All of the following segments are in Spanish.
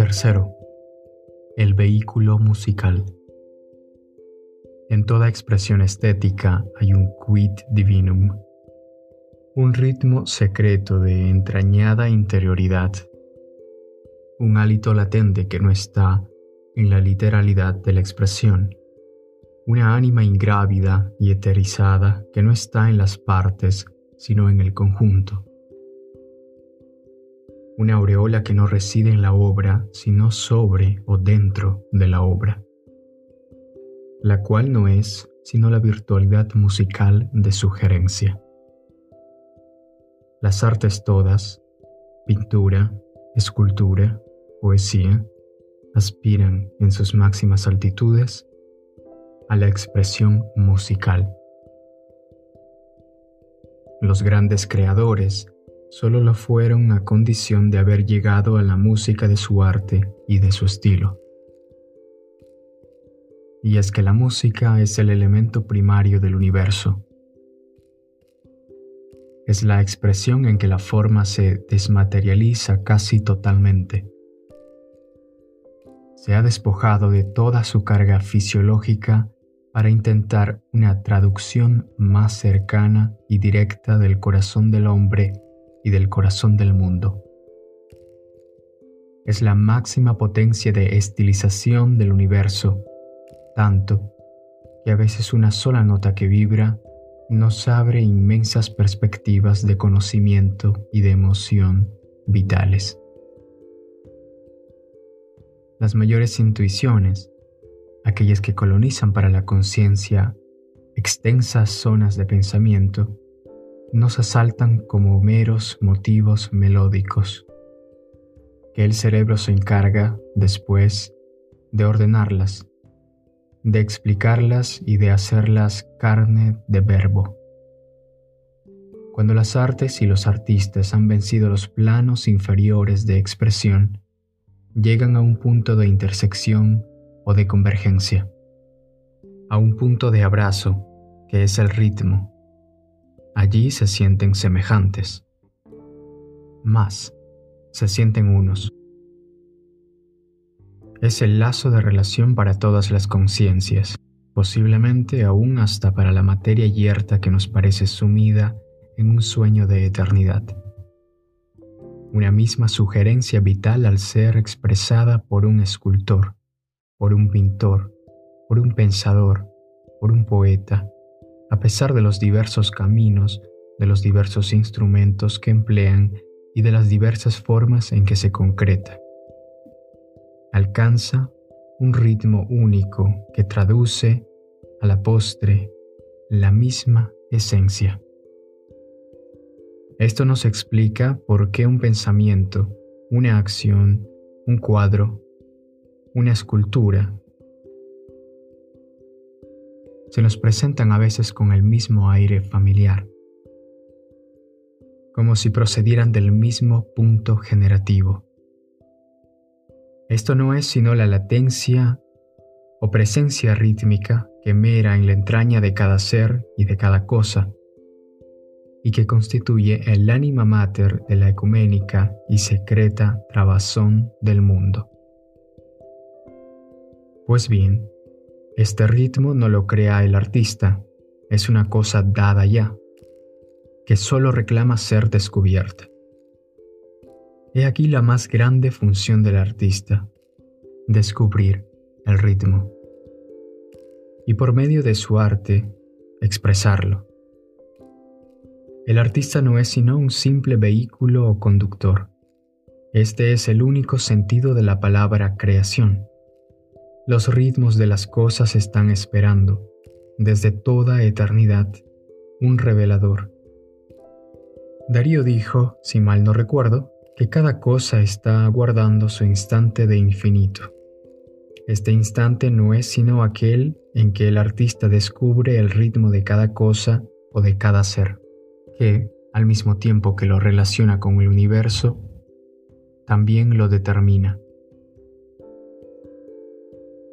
Tercero, el vehículo musical. En toda expresión estética hay un quid divinum, un ritmo secreto de entrañada interioridad, un hálito latente que no está en la literalidad de la expresión, una ánima ingrávida y eterizada que no está en las partes, sino en el conjunto una aureola que no reside en la obra, sino sobre o dentro de la obra, la cual no es sino la virtualidad musical de sugerencia. Las artes todas, pintura, escultura, poesía, aspiran en sus máximas altitudes a la expresión musical. Los grandes creadores solo lo fueron a condición de haber llegado a la música de su arte y de su estilo. Y es que la música es el elemento primario del universo. Es la expresión en que la forma se desmaterializa casi totalmente. Se ha despojado de toda su carga fisiológica para intentar una traducción más cercana y directa del corazón del hombre y del corazón del mundo. Es la máxima potencia de estilización del universo, tanto que a veces una sola nota que vibra nos abre inmensas perspectivas de conocimiento y de emoción vitales. Las mayores intuiciones, aquellas que colonizan para la conciencia extensas zonas de pensamiento, nos asaltan como meros motivos melódicos, que el cerebro se encarga después de ordenarlas, de explicarlas y de hacerlas carne de verbo. Cuando las artes y los artistas han vencido los planos inferiores de expresión, llegan a un punto de intersección o de convergencia, a un punto de abrazo que es el ritmo Allí se sienten semejantes. Más, se sienten unos. Es el lazo de relación para todas las conciencias, posiblemente aún hasta para la materia yerta que nos parece sumida en un sueño de eternidad. Una misma sugerencia vital al ser expresada por un escultor, por un pintor, por un pensador, por un poeta, a pesar de los diversos caminos, de los diversos instrumentos que emplean y de las diversas formas en que se concreta. Alcanza un ritmo único que traduce a la postre la misma esencia. Esto nos explica por qué un pensamiento, una acción, un cuadro, una escultura se nos presentan a veces con el mismo aire familiar, como si procedieran del mismo punto generativo. Esto no es sino la latencia o presencia rítmica que mera en la entraña de cada ser y de cada cosa, y que constituye el ánima mater de la ecuménica y secreta trabazón del mundo. Pues bien, este ritmo no lo crea el artista, es una cosa dada ya, que solo reclama ser descubierta. He aquí la más grande función del artista, descubrir el ritmo. Y por medio de su arte, expresarlo. El artista no es sino un simple vehículo o conductor. Este es el único sentido de la palabra creación. Los ritmos de las cosas están esperando, desde toda eternidad, un revelador. Darío dijo, si mal no recuerdo, que cada cosa está aguardando su instante de infinito. Este instante no es sino aquel en que el artista descubre el ritmo de cada cosa o de cada ser, que, al mismo tiempo que lo relaciona con el universo, también lo determina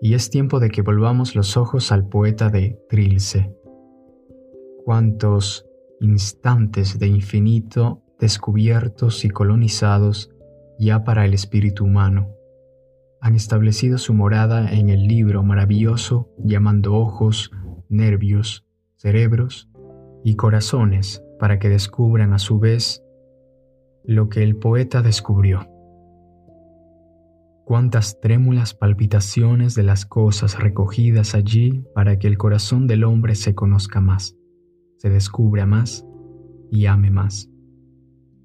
y es tiempo de que volvamos los ojos al poeta de Trilce. Cuántos instantes de infinito descubiertos y colonizados ya para el espíritu humano, han establecido su morada en el libro maravilloso llamando ojos, nervios, cerebros y corazones para que descubran a su vez lo que el poeta descubrió. Cuántas trémulas palpitaciones de las cosas recogidas allí para que el corazón del hombre se conozca más, se descubra más y ame más.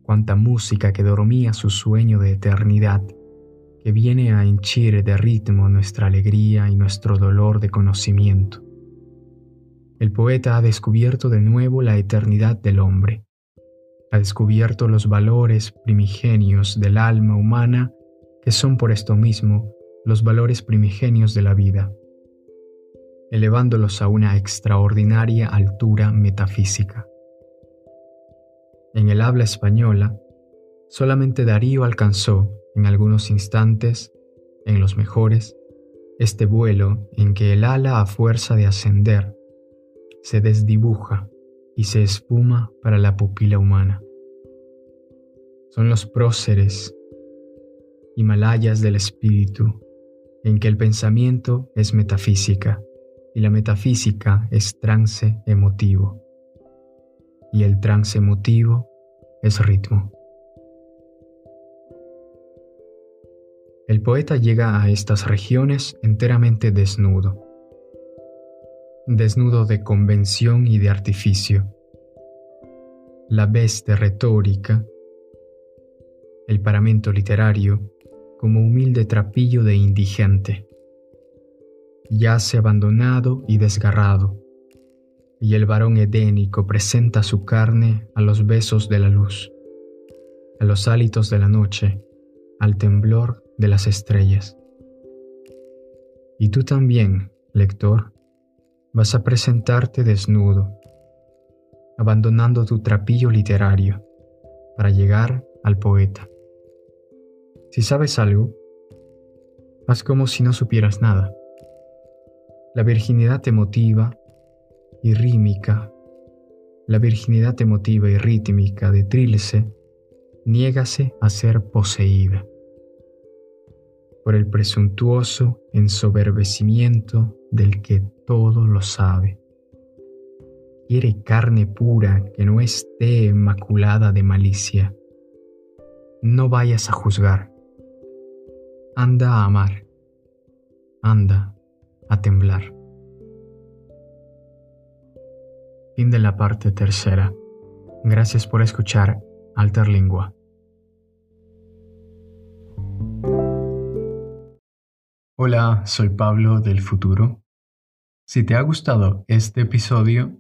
Cuánta música que dormía su sueño de eternidad, que viene a henchir de ritmo nuestra alegría y nuestro dolor de conocimiento. El poeta ha descubierto de nuevo la eternidad del hombre, ha descubierto los valores primigenios del alma humana que son por esto mismo los valores primigenios de la vida, elevándolos a una extraordinaria altura metafísica. En el habla española, solamente Darío alcanzó, en algunos instantes, en los mejores, este vuelo en que el ala a fuerza de ascender se desdibuja y se espuma para la pupila humana. Son los próceres, Himalayas del espíritu, en que el pensamiento es metafísica y la metafísica es trance emotivo y el trance emotivo es ritmo. El poeta llega a estas regiones enteramente desnudo, desnudo de convención y de artificio. La veste retórica, el paramento literario, como humilde trapillo de indigente. Yace abandonado y desgarrado, y el varón edénico presenta su carne a los besos de la luz, a los hálitos de la noche, al temblor de las estrellas. Y tú también, lector, vas a presentarte desnudo, abandonando tu trapillo literario, para llegar al poeta. Si sabes algo, haz como si no supieras nada. La virginidad emotiva y rítmica, la virginidad emotiva y rítmica de Trilce, niégase a ser poseída por el presuntuoso ensoberbecimiento del que todo lo sabe. Quiere carne pura que no esté maculada de malicia. No vayas a juzgar. Anda a amar. Anda a temblar. Fin de la parte tercera. Gracias por escuchar Alterlingua. Hola, soy Pablo del futuro. Si te ha gustado este episodio,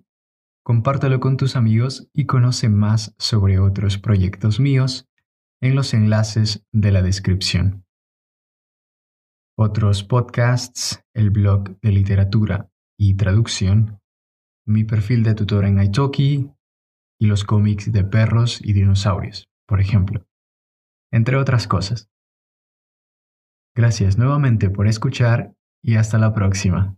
compártelo con tus amigos y conoce más sobre otros proyectos míos en los enlaces de la descripción. Otros podcasts, el blog de literatura y traducción mi perfil de tutor en Italki y los cómics de perros y dinosaurios, por ejemplo, entre otras cosas. Gracias nuevamente por escuchar y hasta la próxima.